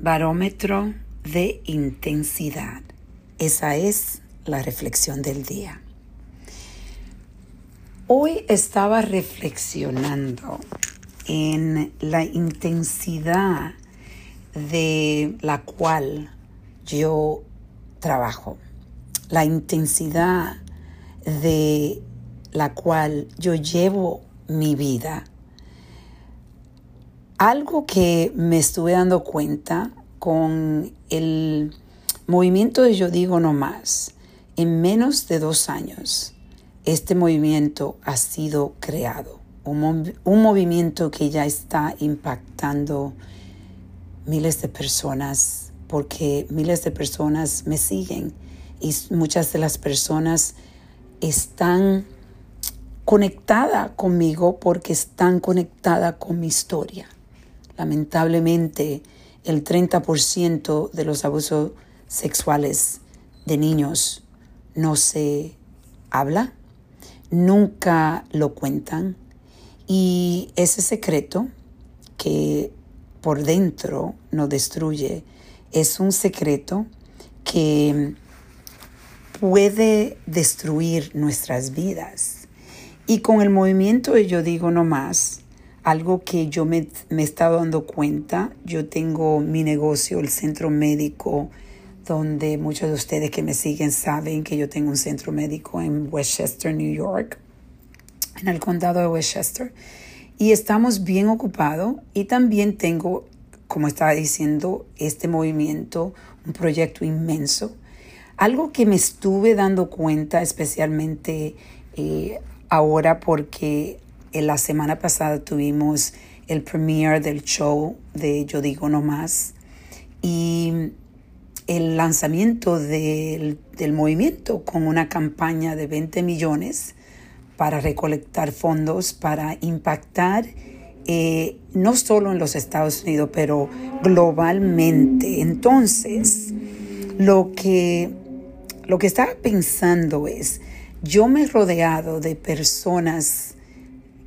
Barómetro de intensidad. Esa es la reflexión del día. Hoy estaba reflexionando en la intensidad de la cual yo trabajo, la intensidad de la cual yo llevo mi vida. Algo que me estuve dando cuenta con el movimiento de Yo Digo No Más, en menos de dos años, este movimiento ha sido creado. Un, un, movimiento que ya está impactando miles de personas, porque miles de personas me siguen y muchas de las personas están conectadas conmigo porque están conectadas con mi historia. Lamentablemente, el 30% de los abusos sexuales de niños no se habla, nunca lo cuentan y ese secreto que por dentro nos destruye es un secreto que puede destruir nuestras vidas. Y con el movimiento de Yo Digo No Más, algo que yo me, me he dando cuenta, yo tengo mi negocio, el centro médico, donde muchos de ustedes que me siguen saben que yo tengo un centro médico en Westchester, New York, en el condado de Westchester. Y estamos bien ocupados y también tengo, como estaba diciendo, este movimiento, un proyecto inmenso algo que me estuve dando cuenta especialmente eh, ahora porque en la semana pasada tuvimos el premiere del show de Yo Digo No Más y el lanzamiento del, del movimiento con una campaña de 20 millones para recolectar fondos para impactar eh, no solo en los Estados Unidos, pero globalmente. Entonces, lo que lo que estaba pensando es, yo me he rodeado de personas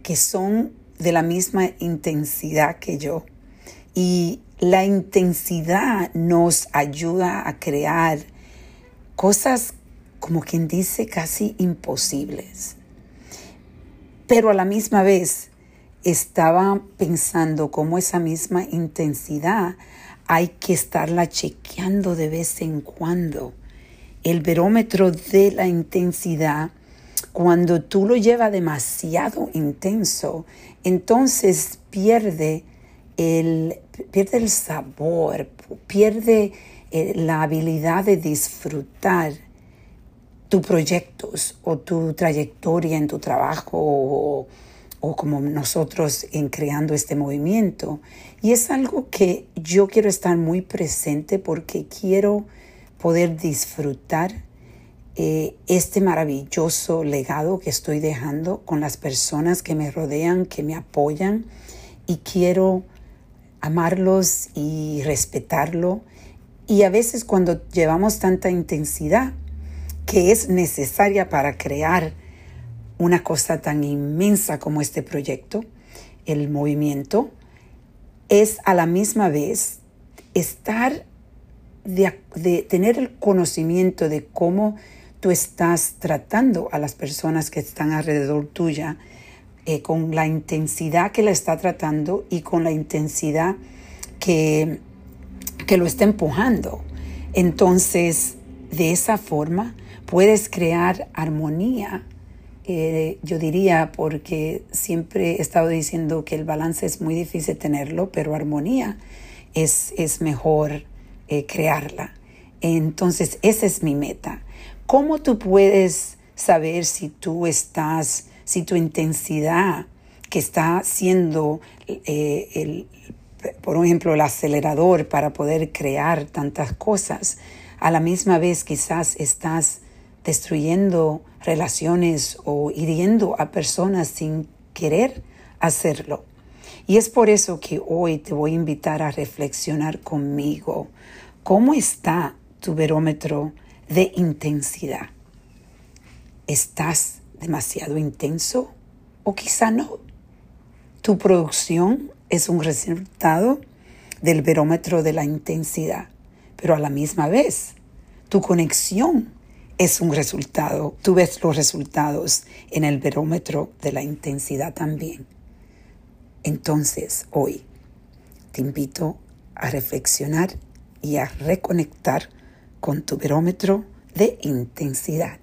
que son de la misma intensidad que yo y la intensidad nos ayuda a crear cosas como quien dice casi imposibles. Pero a la misma vez estaba pensando cómo esa misma intensidad hay que estarla chequeando de vez en cuando el verómetro de la intensidad, cuando tú lo llevas demasiado intenso, entonces pierde el, pierde el sabor, pierde eh, la habilidad de disfrutar tus proyectos o tu trayectoria en tu trabajo o, o como nosotros en creando este movimiento. Y es algo que yo quiero estar muy presente porque quiero poder disfrutar eh, este maravilloso legado que estoy dejando con las personas que me rodean, que me apoyan y quiero amarlos y respetarlo. Y a veces cuando llevamos tanta intensidad que es necesaria para crear una cosa tan inmensa como este proyecto, el movimiento, es a la misma vez estar de, tener el conocimiento de cómo tú estás tratando a las personas que están alrededor tuya, eh, con la intensidad que la está tratando y con la intensidad que, que lo está empujando. Entonces, de esa forma, puedes crear armonía. Eh, yo diría, porque siempre he estado diciendo que el balance es muy difícil tenerlo, pero armonía es, es mejor eh, crearla. Entonces, esa es mi meta. ¿Cómo tú puedes saber si tú estás, si tu intensidad que está siendo, eh, el, por ejemplo, el acelerador para poder crear tantas cosas, a la misma vez quizás estás destruyendo relaciones o hiriendo a personas sin querer hacerlo? Y es por eso que hoy te voy a invitar a reflexionar conmigo. ¿Cómo está tu verómetro de intensidad? ¿Estás demasiado intenso o quizá no? ¿Tu producción es un resultado del verómetro de la intensidad, pero a la misma vez tu conexión es un resultado, tú ves los resultados en el verómetro de la intensidad también. Entonces, hoy te invito a reflexionar y a reconectar con tu verómetro de intensidad.